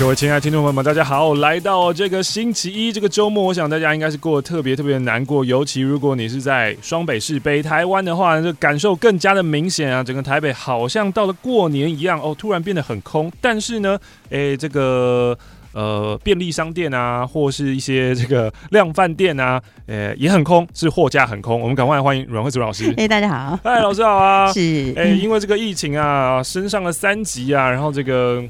各位亲爱的听众朋友们，大家好！来到这个星期一这个周末，我想大家应该是过得特别特别的难过，尤其如果你是在双北市北台湾的话，这感受更加的明显啊！整个台北好像到了过年一样哦，突然变得很空。但是呢，诶，这个呃便利商店啊，或是一些这个量贩店啊，诶也很空，是货架很空。我们赶快欢迎阮慧祖老师。哎，大家好！嗨，老师好啊！是诶，因为这个疫情啊，升上了三级啊，然后这个。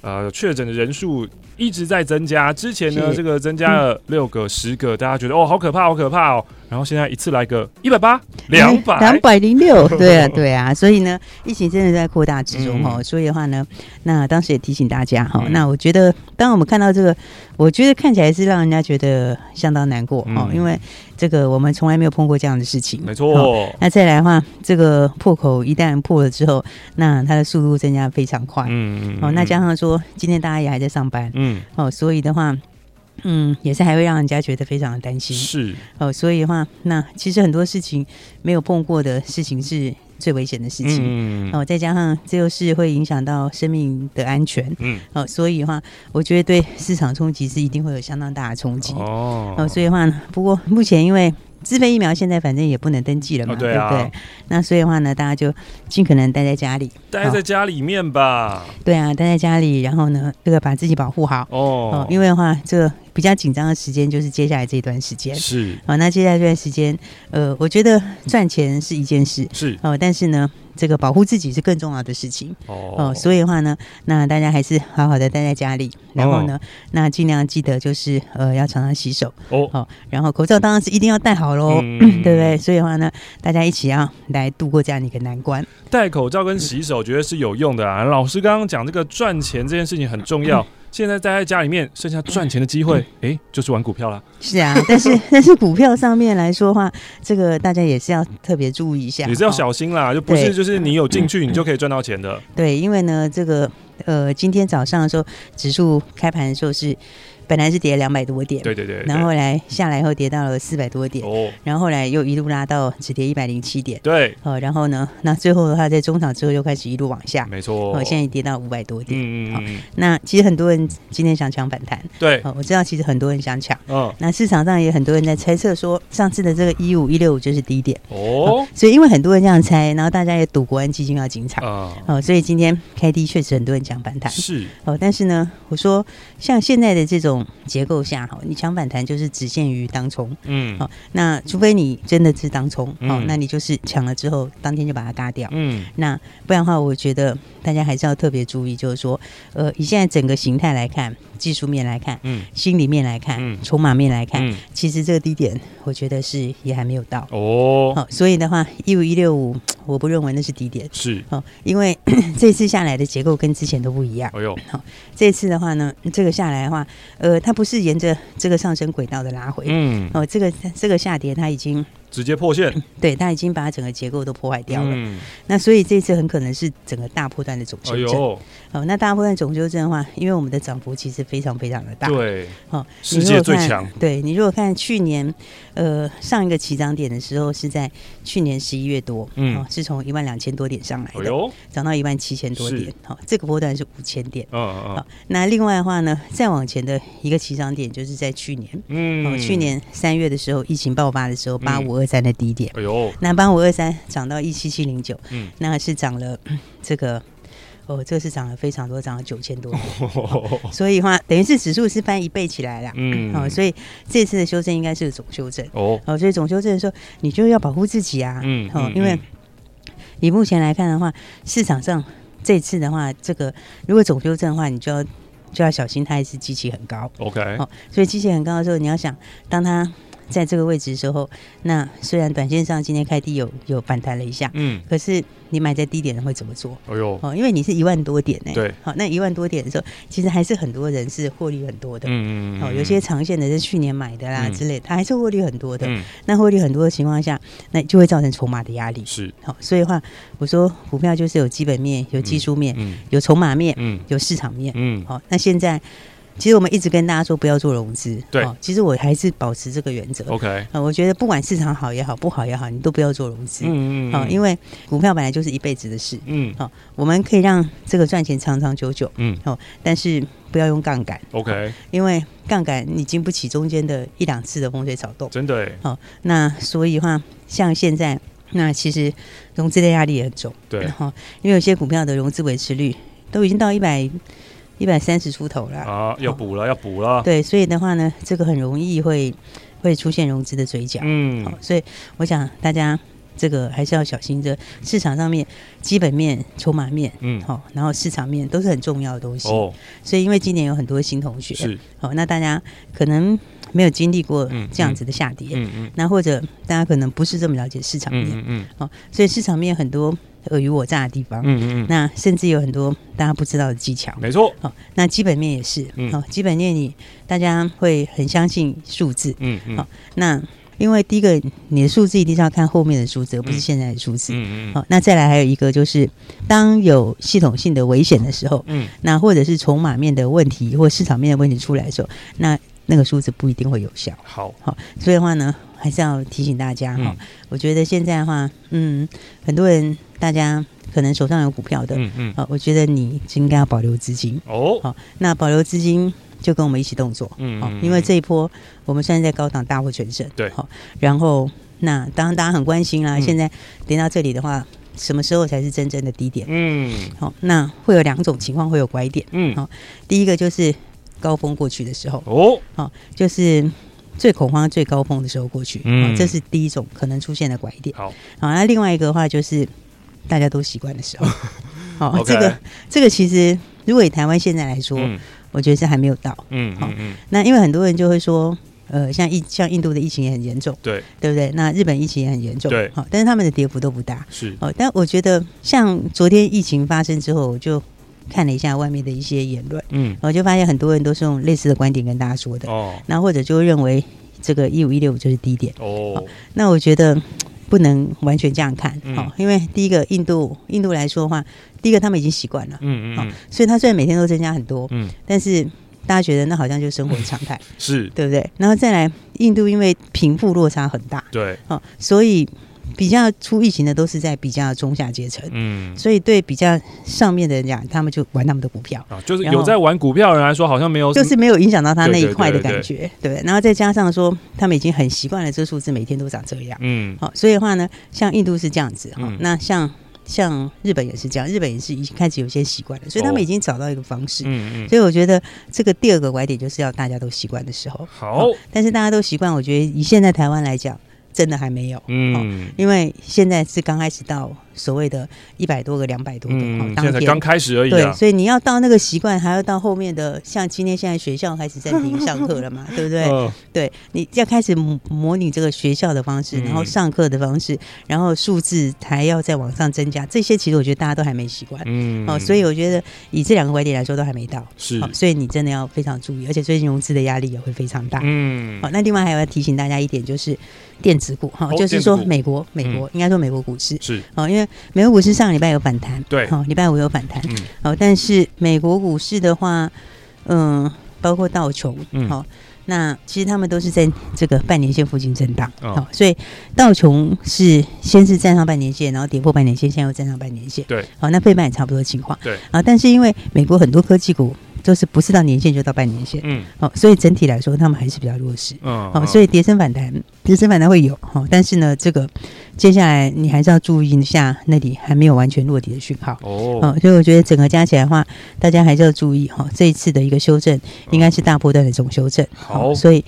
呃，确诊的人数一直在增加。之前呢，这个增加了六个、嗯、十个，大家觉得哦，好可怕，好可怕哦。然后现在一次来个一百八、两百、两百零六，对啊，对啊。所以呢，疫情真的在扩大之中哈、嗯。所以的话呢，那当时也提醒大家哈、嗯。那我觉得，当我们看到这个，我觉得看起来是让人家觉得相当难过哦、嗯，因为这个我们从来没有碰过这样的事情。没错。那再来的话，这个破口一旦破了之后，那它的速度增加非常快。嗯嗯。哦，那加上说，今天大家也还在上班。嗯。哦，所以的话。嗯，也是还会让人家觉得非常的担心。是哦，所以的话，那其实很多事情没有碰过的事情是最危险的事情。嗯，哦，再加上这又是会影响到生命的安全。嗯，哦，所以的话，我觉得对市场冲击是一定会有相当大的冲击。哦，哦，所以的话呢，不过目前因为。自费疫苗现在反正也不能登记了嘛，哦对，啊、对不对？那所以的话呢，大家就尽可能待在家里，待在家里面吧。对啊，待在家里，然后呢，这个把自己保护好哦，哦。因为的话，这个比较紧张的时间就是接下来这段时间。是啊，那接下来这段时间，呃，我觉得赚钱是一件事，是哦，但是呢。这个保护自己是更重要的事情哦，哦，所以的话呢，那大家还是好好的待在家里，然后呢，哦、那尽量记得就是呃要常常洗手哦，哦，然后口罩当然是一定要戴好喽，嗯、对不对？所以的话呢，大家一起要来度过这样的一个难关。戴口罩跟洗手，觉得是有用的啊。老师刚刚讲这个赚钱这件事情很重要。嗯 现在待在家里面，剩下赚钱的机会，哎、欸，就是玩股票了。是啊，但是但是股票上面来说的话，这个大家也是要特别注意一下，也是要小心啦，就不是就是你有进去，你就可以赚到钱的。对，因为呢，这个呃，今天早上的时候，指数开盘的时候是。本来是跌了两百多点，对对对，然后后来下来以后跌到了四百多点，哦，然后后来又一路拉到只跌一百零七点，对，哦，然后呢，那最后的话在中场之后又开始一路往下，没错，哦，现在跌到五百多点，嗯嗯，那其实很多人今天想抢反弹，对，哦，我知道其实很多人想抢，嗯，那市场上也很多人在猜测说上次的这个一五一六五就是低点，哦，所以因为很多人这样猜，然后大家也赌国安基金要进场，啊，哦，所以今天开低确实很多人抢反弹，是，哦，但是呢，我说像现在的这种。结构下哈，你抢反弹就是只限于当冲，嗯，好，那除非你真的是当冲，好、嗯，那你就是抢了之后当天就把它嘎掉，嗯，那不然的话，我觉得大家还是要特别注意，就是说，呃，以现在整个形态来看。技术面来看，嗯，心里面来看，嗯，筹码面来看，嗯，其实这个低点，我觉得是也还没有到哦。好，所以的话，一五一六五，我不认为那是低点，是哦，因为 这次下来的结构跟之前都不一样。哎呦，好，这次的话呢，这个下来的话，呃，它不是沿着这个上升轨道的拉回，嗯，哦，这个这个下跌它已经。直接破线，对，它已经把整个结构都破坏掉了。嗯，那所以这次很可能是整个大波段的总修正。哦、哎，那大波段总修正的话，因为我们的涨幅其实非常非常的大。对，哦，世界最强。对，你如果看去年，呃，上一个起涨点的时候是在去年十一月多，嗯，是从一万两千多点上来的，涨、哎、到一万七千多点。好，这个波段是五千点。嗯嗯。好，那另外的话呢，再往前的一个起涨点就是在去年，嗯，哦，去年三月的时候，疫情爆发的时候，八五。二三的低点，哎呦，那八五二三涨到一七七零九，嗯，那是涨了这个，哦，这个是涨了非常多，涨了九千多 所以话等于是指数是翻一倍起来了，嗯，哦，所以这次的修正应该是总修正，哦，哦，所以总修正的时候，你就要保护自己啊，嗯，哦，因为以目前来看的话，市场上这次的话，这个如果总修正的话，你就要就要小心，它还是机器很高，OK，哦，所以机器很高的时候，你要想当它。在这个位置的时候，那虽然短线上今天开低有有反弹了一下，嗯，可是你买在低点的会怎么做？哎呦，哦，因为你是一万多点呢，对，好，那一万多点的时候，其实还是很多人是获利很多的，嗯嗯，哦，有些长线的是去年买的啦之类，它还是获利很多的，嗯，那获利很多的情况下，那就会造成筹码的压力，是，好，所以的话，我说股票就是有基本面、有技术面、嗯。有筹码面、嗯，有市场面，嗯，好，那现在。其实我们一直跟大家说不要做融资，对、哦。其实我还是保持这个原则。OK，啊、呃，我觉得不管市场好也好，不好也好，你都不要做融资。嗯嗯。好、哦，因为股票本来就是一辈子的事。嗯。好、哦，我们可以让这个赚钱长长久久。嗯。哦，但是不要用杠杆。OK、哦。因为杠杆你经不起中间的一两次的风吹草动。真的。好、哦，那所以的话，像现在，那其实融资的压力也很重。对。哈、哦，因为有些股票的融资维持率都已经到一百。一百三十出头了啊！要补了，要补了。对，所以的话呢，这个很容易会会出现融资的嘴角。嗯，好，所以我想大家这个还是要小心。这市场上面基本面、筹码面，嗯，好，然后市场面都是很重要的东西。哦，所以因为今年有很多新同学，是好，那大家可能没有经历过这样子的下跌，嗯嗯，那或者大家可能不是这么了解市场面，嗯嗯，好，所以市场面很多。尔虞我诈的地方，嗯嗯，那甚至有很多大家不知道的技巧，没错。好，那基本面也是，嗯，好，基本面你大家会很相信数字，嗯嗯，好，那因为第一个你的数字一定是要看后面的数字，而不是现在的数字，嗯嗯，好，那再来还有一个就是，当有系统性的危险的时候，嗯，那或者是筹码面的问题或市场面的问题出来的时候，那那个数字不一定会有效，好，好，所以的话呢，还是要提醒大家哈，我觉得现在的话，嗯，很多人。大家可能手上有股票的，嗯嗯，啊，我觉得你应该要保留资金哦。好，那保留资金就跟我们一起动作，嗯，好，因为这一波我们现在在高档大获全胜，对，好，然后那当然大家很关心啦，现在跌到这里的话，什么时候才是真正的低点？嗯，好，那会有两种情况会有拐点，嗯，好，第一个就是高峰过去的时候，哦，好，就是最恐慌、最高峰的时候过去，嗯，这是第一种可能出现的拐点。好，好，那另外一个的话就是。大家都习惯的时候，好、哦这个这个其实，如果以台湾现在来说，嗯、我觉得是还没有到，嗯，好、嗯，那因为很多人就会说，呃，像印像印度的疫情也很严重，对，对不对？那日本疫情也很严重，对，好，但是他们的跌幅都不大，是，哦，但我觉得像昨天疫情发生之后，我就看了一下外面的一些言论，嗯，我就发现很多人都是用类似的观点跟大家说的，哦，那或者就认为这个一五一六五就是低点，哦，那我觉得。不能完全这样看，好、嗯，因为第一个印度，印度来说的话，第一个他们已经习惯了，嗯嗯，所以他虽然每天都增加很多，嗯，但是大家觉得那好像就是生活的常态，是。对不对？然后再来，印度因为贫富落差很大，对，哦，所以。比较出疫情的都是在比较中下阶层，嗯，所以对比较上面的人讲，他们就玩他们的股票。啊，就是有在玩股票的人来说，好像没有，就是没有影响到他那一块的感觉，对。然后再加上说，他们已经很习惯了这个数字每天都长这样，嗯，好，所以的话呢，像印度是这样子哈，那像像日本也是这样，日本也是已经开始有些习惯了，所以他们已经找到一个方式，嗯嗯，所以我觉得这个第二个拐点就是要大家都习惯的时候，好，但是大家都习惯，我觉得以现在台湾来讲。真的还没有，嗯，因为现在是刚开始到所谓的一百多个、两百多个，嗯，现在刚开始而已，对，所以你要到那个习惯，还要到后面的，像今天现在学校开始暂停上课了嘛，对不对？对，你要开始模拟这个学校的方式，然后上课的方式，然后数字还要再往上增加，这些其实我觉得大家都还没习惯，嗯，哦，所以我觉得以这两个拐点来说，都还没到，是，所以你真的要非常注意，而且最近融资的压力也会非常大，嗯，好，那另外还要提醒大家一点就是。电子股哈，就是说美国，美国应该说美国股市。是。哦，因为美国股市上礼拜有反弹，对，好，礼拜五有反弹，嗯，哦，但是美国股市的话，嗯，包括道琼，嗯，好，那其实他们都是在这个半年线附近震荡，好，所以道琼是先是站上半年线，然后跌破半年线，现在又站上半年线，对，好，那费半也差不多的情况，对，啊，但是因为美国很多科技股。就是不是到年限就到半年线，嗯，好，所以整体来说他们还是比较弱势，嗯，好，所以跌升反弹，跌升反弹会有，哦，但是呢，这个接下来你还是要注意一下那里还没有完全落地的讯号，哦，好，所以我觉得整个加起来的话，大家还是要注意哈，这一次的一个修正应该是大波段的总修正，好，所以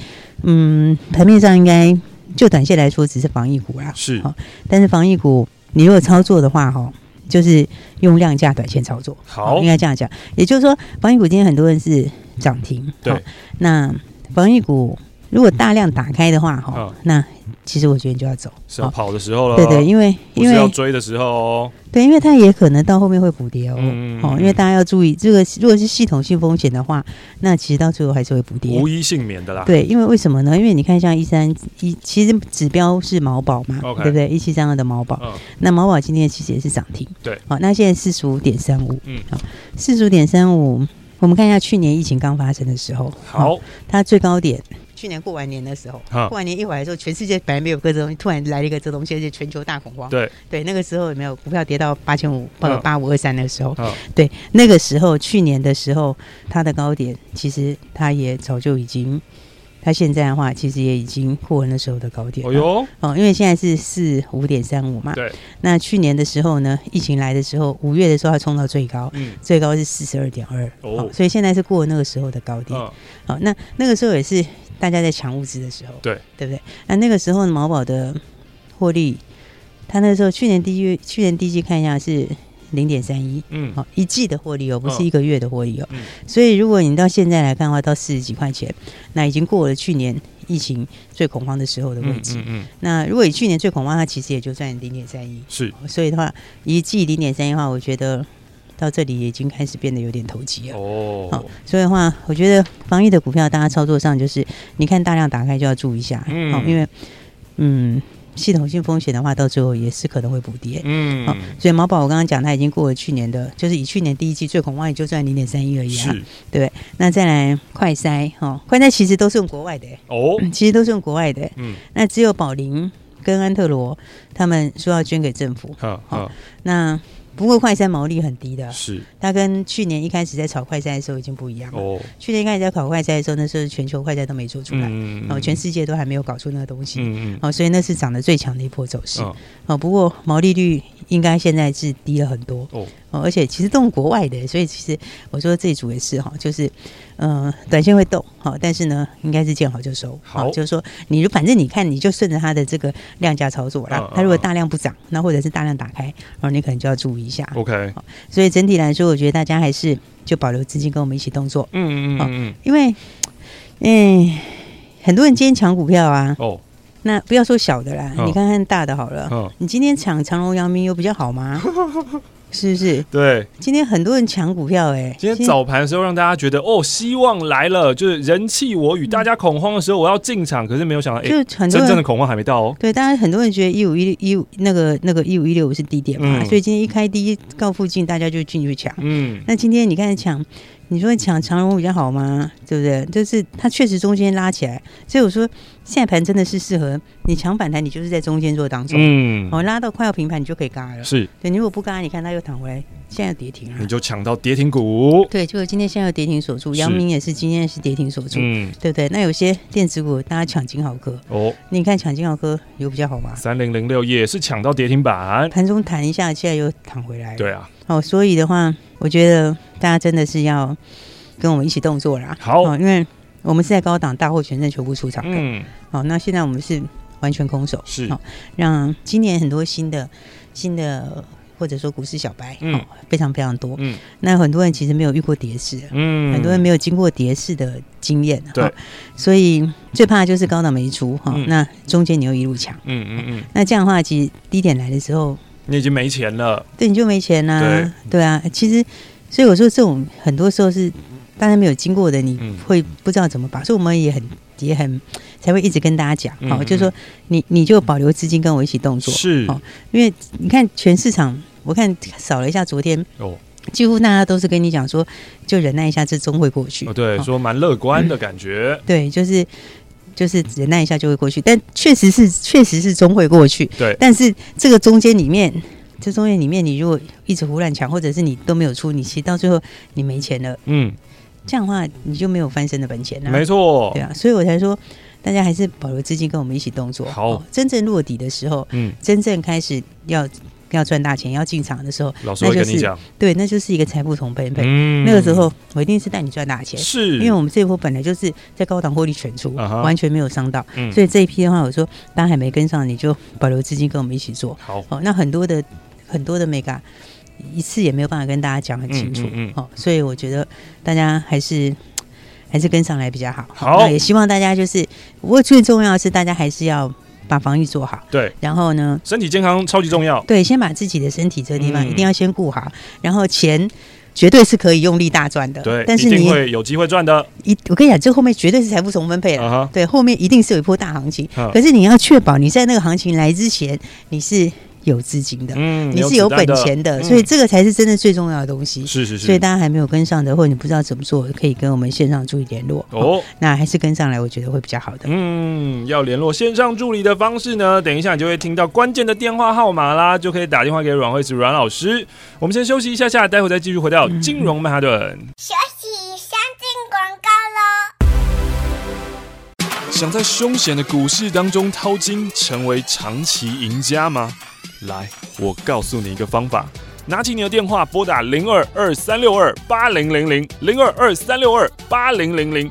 嗯，盘面上应该就短线来说只是防疫股啦，是，好，但是防疫股你如果操作的话，哈。就是用量价短线操作，好，应该这样讲。也就是说，防疫股今天很多人是涨停，对。那防疫股如果大量打开的话，哈、嗯，那其实我觉得你就要走，是要跑的时候了。对对，因为因为要追的时候哦。对，因为它也可能到后面会补跌哦。嗯哦，因为大家要注意，这个如果是系统性风险的话，那其实到最后还是会补跌，无一幸免的啦。对，因为为什么呢？因为你看，像一三一，其实指标是毛宝嘛，okay, 对不对？一七三二的毛宝，嗯、那毛宝今天其实也是涨停。对，好，那现在四十五点三五，嗯，好，四十五点三五，我们看一下去年疫情刚发生的时候，好，它最高点。去年过完年的时候，过完年一回来的时候，全世界本来没有个这东西，突然来了一个这东西，而且全球大恐慌。对对，那个时候有没有股票跌到八千五或八五二三的时候？对，那个时候去年的时候，它的高点其实它也早就已经，它现在的话其实也已经过了那时候的高点。哦哟哦，因为现在是四五点三五嘛。对。那去年的时候呢，疫情来的时候，五月的时候它冲到最高，嗯，最高是四十二点二。哦。所以现在是过了那个时候的高点。好，那那个时候也是。大家在抢物资的时候，对对不对？那那个时候毛宝的获利，他那时候去年第一月，去年第一季看一下是零点三一，嗯，好，一季的获利哦，不是一个月的获利哦。嗯、所以如果你到现在来看的话，到四十几块钱，那已经过了去年疫情最恐慌的时候的位置。嗯，嗯，嗯，那如果以去年最恐慌，它其实也就赚零点三一。是，所以的话，一季零点三一的话，我觉得。到这里已经开始变得有点投机了。哦，好，所以的话，我觉得防疫的股票，大家操作上就是，你看大量打开就要注意一下，嗯，好，因为嗯，系统性风险的话，到最后也是可能会补跌，嗯，好，所以毛宝我刚刚讲，它已经过了去年的，就是以去年第一季最恐慌也就赚零点三一而已啊，对，那再来快筛，哈，快筛其实都是用国外的。哦，其实都是用国外的，嗯，那只有宝林跟安特罗他们说要捐给政府，好，好，那。不过快餐毛利很低的，是。它跟去年一开始在炒快餐的时候已经不一样了。哦，去年一开始在炒快餐的时候，那时候全球快餐都没做出来，嗯，哦，全世界都还没有搞出那个东西，嗯，哦，所以那是涨得最强的一波走势。哦，不过毛利率应该现在是低了很多。哦。哦，而且其实都是国外的，所以其实我说这一组也是哈，就是嗯、呃，短线会动哈，但是呢，应该是见好就收。好，就是说你反正你看你就顺着它的这个量价操作啦。它如果大量不涨，那或者是大量打开，然后你可能就要注意一下。OK，所以整体来说，我觉得大家还是就保留资金跟我们一起动作。嗯嗯嗯嗯，因为嗯，很多人今天抢股票啊。哦。那不要说小的啦，你看看大的好了。你今天抢长隆、阳明有比较好吗？是不是？对，今天很多人抢股票，哎，今天早盘的时候让大家觉得哦，希望来了，就是人气我与大家恐慌的时候，我要进场，可是没有想到，哎，就真正的恐慌还没到哦。对，大家很多人觉得一五一一五那个那个一五一六五是低点嘛，所以今天一开低告附近，大家就进去抢。嗯，那今天你看抢。你说抢长荣比较好吗？对不对？就是它确实中间拉起来，所以我说现在盘真的是适合你抢反弹，你就是在中间做当中。嗯，哦，拉到快要平盘，你就可以嘎了。是，对，你如果不嘎，你看它又躺回来，现在又跌停了，你就抢到跌停股。对，就是今天现在有跌停锁住，阳明也是今天是跌停锁住，嗯，对不对？那有些电子股大家抢金豪科哦，你看抢金豪科有比较好吗？三零零六也是抢到跌停板，盘中弹一下，现在又躺回来。对啊。哦，所以的话，我觉得大家真的是要跟我们一起动作啦。好，哦，因为我们是在高档大获全胜全部出场的。嗯。好，那现在我们是完全空手，是。好，让今年很多新的新的或者说股市小白，嗯，非常非常多。嗯。那很多人其实没有遇过跌势，嗯，很多人没有经过跌势的经验，对。所以最怕的就是高档没出，哈，那中间你又一路抢，嗯嗯嗯。那这样的话，其实低点来的时候。你已经没钱了，对，你就没钱啦、啊。对，对啊，其实，所以我说这种很多时候是大家没有经过的，你会不知道怎么把。所以我们也很也很才会一直跟大家讲，好、嗯，就是说你你就保留资金跟我一起动作，是，哦因为你看全市场，我看扫了一下昨天，哦，几乎大家都是跟你讲说，就忍耐一下，这终会过去。哦，对，说蛮乐观的感觉，嗯、对，就是。就是忍耐一下就会过去，但确实是确实是终会过去。对，但是这个中间里面，这中间里面，你如果一直胡乱抢，或者是你都没有出，你其实到最后你没钱了。嗯，这样的话你就没有翻身的本钱了。没错，对啊，所以我才说大家还是保留资金跟我们一起动作。好，哦，真正落底的时候，嗯，真正开始要。要赚大钱，要进场的时候，老师会跟你讲，那就是对，那就是一个财富重分配。嗯，那个时候我一定是带你赚大钱，是，因为我们这一波本来就是在高档获利全出，uh 完全没有伤到，嗯，所以这一批的话，我说大家还没跟上，你就保留资金跟我们一起做。好，哦，那很多的很多的 mega 一次也没有办法跟大家讲很清楚，嗯，嗯，嗯，哦，所以我觉得大家还是还是跟上来比较好。好，那也希望大家就是，不过最重要的是大家还是要把防御做好。对，然后呢，身体健康超级重要。对，先把自己的身体这个地方一定要先顾好，嗯、然后钱。绝对是可以用力大赚的，对，但是你会有机会赚的。一，我跟你讲，这后面绝对是财富重分配了。Uh -huh. 对，后面一定是有一波大行情。Uh -huh. 可是你要确保你在那个行情来之前，你是。有资金的，嗯，你是有本钱的，的，所以这个才是真的最重要的东西。是是是，所以大家还没有跟上的，或者你不知道怎么做，可以跟我们线上助理联络。哦，那还是跟上来，我觉得会比较好的。嗯，要联络线上助理的方式呢，等一下你就会听到关键的电话号码啦，就可以打电话给阮慧慈阮老师。我们先休息一下下，待会再继续回到金融曼哈顿。休息，先进广告喽。想在凶险的股市当中淘金，成为长期赢家吗？来，我告诉你一个方法，拿起你的电话，拨打零二二三六二八零零零零二二三六二八零零零，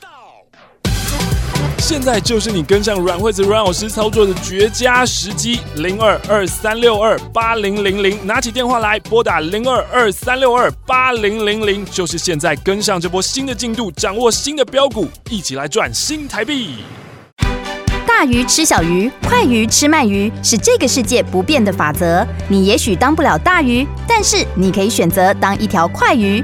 现在就是你跟上阮惠子阮老师操作的绝佳时机。零二二三六二八零零零，拿起电话来拨打零二二三六二八零零零，就是现在跟上这波新的进度，掌握新的标股，一起来赚新台币。大鱼吃小鱼，快鱼吃慢鱼，是这个世界不变的法则。你也许当不了大鱼，但是你可以选择当一条快鱼。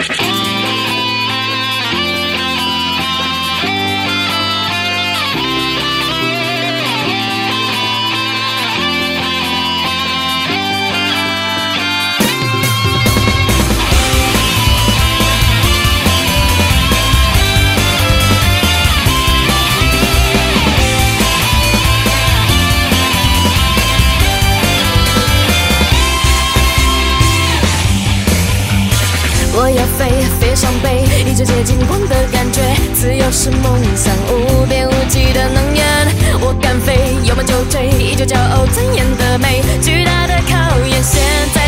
金光的感觉，自由是梦想，无边无际的能源。我敢飞，有梦就追，依旧骄傲尊严的美。巨大的考验，现在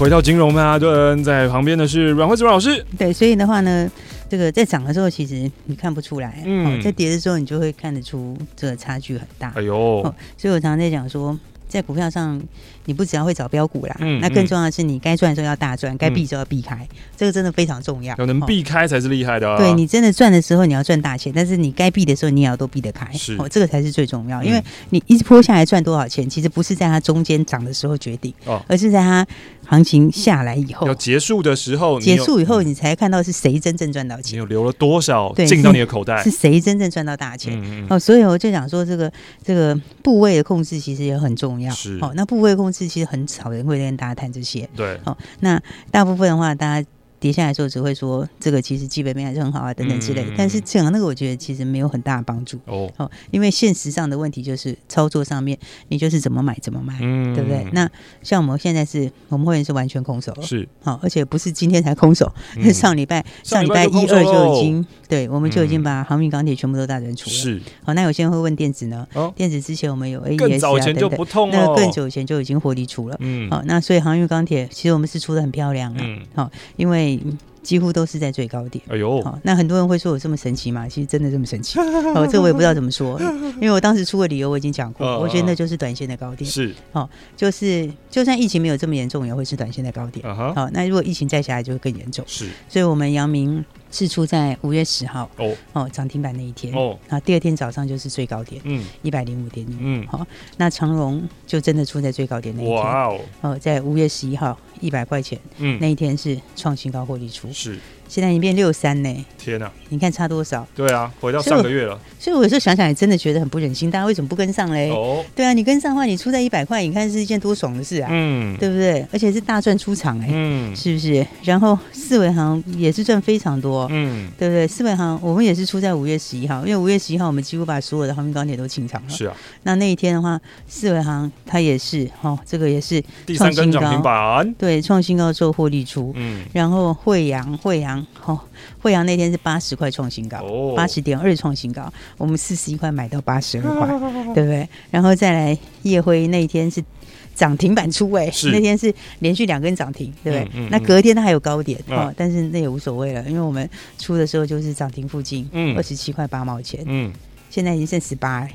回到金融曼哈顿，在旁边的是阮慧子老师。对，所以的话呢，这个在涨的时候，其实你看不出来，嗯，在跌的时候，你就会看得出这个差距很大。哎呦，所以我常常在讲说。在股票上，你不只要会找标股啦，嗯、那更重要的是你该赚的时候要大赚，该、嗯、避就要避开，这个真的非常重要。有能避开才是厉害的、啊。对，你真的赚的时候你要赚大钱，但是你该避的时候你也要都避得开，是哦，这个才是最重要。因为你一直波下来赚多少钱，其实不是在它中间涨的时候决定，哦，而是在它。行情下来以后，要结束的时候，结束以后，你才看到是谁真正赚到钱，你有留了多少进到你的口袋，是谁真正赚到大钱？嗯嗯哦，所以我就想说，这个这个部位的控制其实也很重要。是哦，那部位控制其实很少人会跟大家谈这些。对，哦，那大部分的话，大家。跌下来的时候只会说这个其实基本面还是很好啊等等之类，嗯、但是这样那个我觉得其实没有很大的帮助哦哦，因为现实上的问题就是操作上面你就是怎么买怎么卖，嗯、对不对？那像我们现在是我们会员是完全空手是好，而且不是今天才空手，嗯、是 上礼拜上礼拜一二就已经对，我们就已经把航运钢铁全部都大整出了是好。那有些人会问电子呢？哦、电子之前我们有 AES 啊等等，那个更久以前就已经获利出了嗯好，那所以航运钢铁其实我们是出的很漂亮啊好，因为。几乎都是在最高点。哎呦，好，那很多人会说我这么神奇吗？其实真的这么神奇？哦，这个我也不知道怎么说，因为我当时出的理由我已经讲过，我觉得那就是短线的高点。是，哦，就是就算疫情没有这么严重，也会是短线的高点。好，那如果疫情再下来，就会更严重。是，所以我们阳明。是出在五月十号哦。哦涨停板那一天哦，那第二天早上就是最高点，嗯，一百零五点五，嗯，好，那长荣就真的出在最高点那一天，哇哦，哦，在五月十一号一百块钱，嗯，那一天是创新高获利出，是。现在已经变六三呢！天哪，你看差多少？对啊，回到上个月了。所以我有时候想想，也真的觉得很不忍心，大家为什么不跟上嘞？哦，对啊，你跟上的话，你出在一百块，你看是一件多爽的事啊！嗯，对不对？而且是大赚出场哎，嗯，是不是？然后四维航也是赚非常多，嗯，对不对？四维航我们也是出在五月十一号，因为五月十一号我们几乎把所有的航运钢铁都清场了。是啊，那那一天的话，四维航它也是哦，这个也是第三根涨停板，对，创新高之后获利出，嗯，然后慧洋慧惠阳那天是八十块创新高，八十点二创新高，我们四十一块买到八十二块，对不对？然后再来夜辉那一天是涨停板出位，那天是连续两根涨停，对不对？嗯嗯嗯、那隔天它还有高点啊、哦，但是那也无所谓了，因为我们出的时候就是涨停附近，二十七块八毛钱，嗯，现在已经剩十八，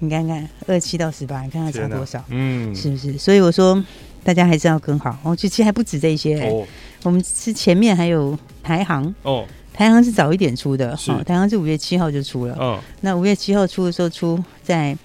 你看看二七到十八，你看看差多少？嗯，是不是？所以我说大家还是要跟好，哦，其实还不止这些，哦，我们是前面还有。台行。哦，台行是早一点出的，好是，台航是五月七号就出了，哦，那五月七号出的时候出在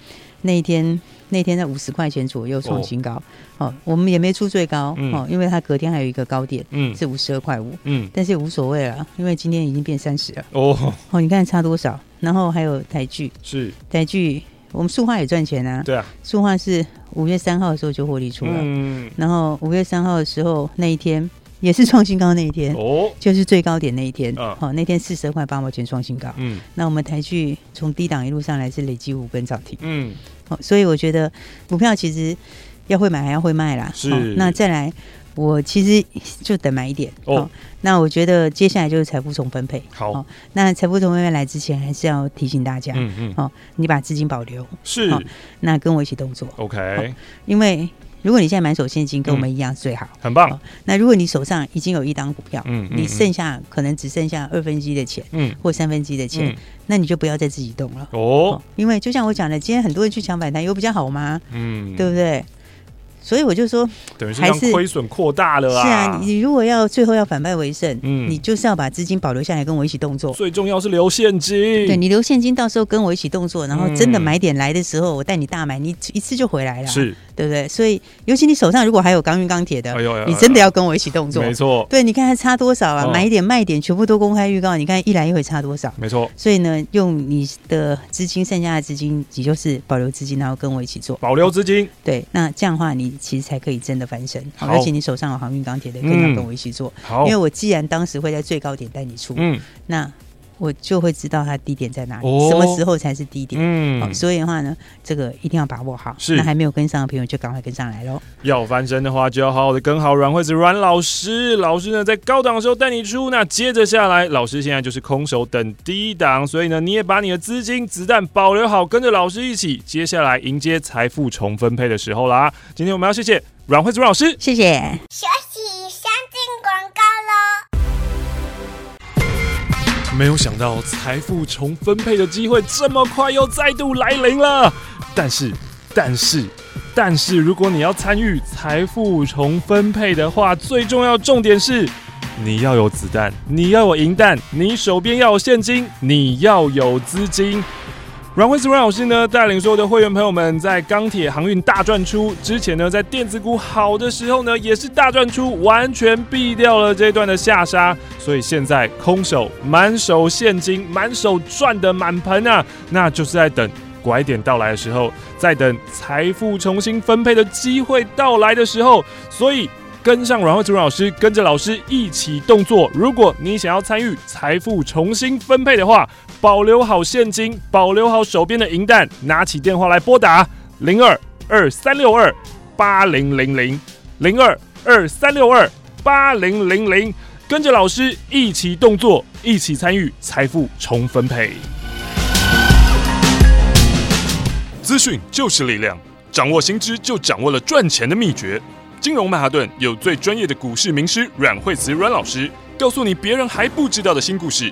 那一天，那天在五十块钱左右创新高，哦，哦，我们也没出最高，嗯、哦，因为它隔天还有一个高点，嗯，是五十二块五，嗯，但是也无所谓了，因为今天已经变三十了，哦，哦，你看差多少？然后还有台剧，是。台剧，我们塑化也赚钱啊，对啊，塑化是五月三号的时候就获利出了，嗯，然后五月三号的时候那一天。也是创新高那一天，哦，就是最高点那一天，好、哦，那天四十二块八毛钱创新高，嗯，那我们台剧从低档一路上来是累积五根涨停，嗯，好，所以我觉得股票其实要会买还要会卖啦，是，那再来我其实就等买一点，哦，那我觉得接下来就是财富重分配，好，哦、那财富重分配来之前还是要提醒大家，嗯嗯，好、哦，你把资金保留，是、哦，那跟我一起动作，OK，、哦、因为。如果你现在满手现金，跟我们一样最好，很棒。那如果你手上已经有一档股票，嗯，你剩下可能只剩下二分之一的钱，嗯，或三分之一的钱，那你就不要再自己动了哦。因为就像我讲的，今天很多人去抢反弹，有比较好吗？嗯，对不对？所以我就说，等于是亏损扩大了啊！是啊，你如果要最后要反败为胜，嗯，你就是要把资金保留下来，跟我一起动作。最重要是留现金。对，你留现金，到时候跟我一起动作，然后真的买点来的时候，我带你大买，你一次就回来了。是。对不对？所以，尤其你手上如果还有钢运钢铁的，哎呦哎呦，你真的要跟我一起动作。没错，对，你看它差多少啊？哦、买一点卖一点，全部都公开预告。你看一来一回差多少？没错。所以呢，用你的资金，剩下的资金，你就是保留资金，然后跟我一起做。保留资金。对，那这样的话，你其实才可以真的翻身。好，而且你手上有航运钢铁的，更要跟我一起做。好，因为我既然当时会在最高点带你出，嗯，那。我就会知道它低点在哪里，哦、什么时候才是低点。嗯、哦，所以的话呢，这个一定要把握好。是，那还没有跟上的朋友就赶快跟上来喽。要翻身的话，就要好好的跟好阮惠子阮老师。老师呢，在高档的时候带你出，那接着下来，老师现在就是空手等低档，所以呢，你也把你的资金子弹保留好，跟着老师一起，接下来迎接财富重分配的时候啦。今天我们要谢谢。阮惠子阮老师，谢谢。没有想到财富重分配的机会这么快又再度来临了，但是，但是。但是，如果你要参与财富重分配的话，最重要重点是你要有子弹，你要有银弹，你手边要有现金，你要有资金。阮惠子阮老师呢，带领所有的会员朋友们在钢铁航运大赚出之前呢，在电子股好的时候呢，也是大赚出，完全避掉了这段的下杀。所以现在空手满手现金，满手赚的满盆啊，那就是在等。拐点到来的时候，在等财富重新分配的机会到来的时候，所以跟上阮惠子阮老师，跟着老师一起动作。如果你想要参与财富重新分配的话，保留好现金，保留好手边的银弹，拿起电话来拨打零二二三六二八零零零零二二三六二八零零零，跟着老师一起动作，一起参与财富重分配。资讯就是力量，掌握新知就掌握了赚钱的秘诀。金融曼哈顿有最专业的股市名师阮惠慈阮老师，告诉你别人还不知道的新故事。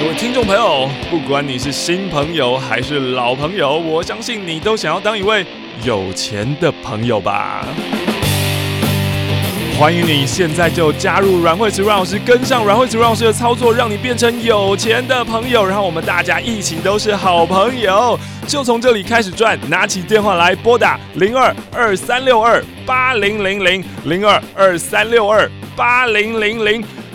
各位听众朋友，不管你是新朋友还是老朋友，我相信你都想要当一位有钱的朋友吧。欢迎你现在就加入阮惠慈阮老师，跟上阮惠慈阮老师的操作，让你变成有钱的朋友，然后我们大家一起都是好朋友，就从这里开始赚。拿起电话来拨打零二二三六二八零零零零二二三六二八零零零。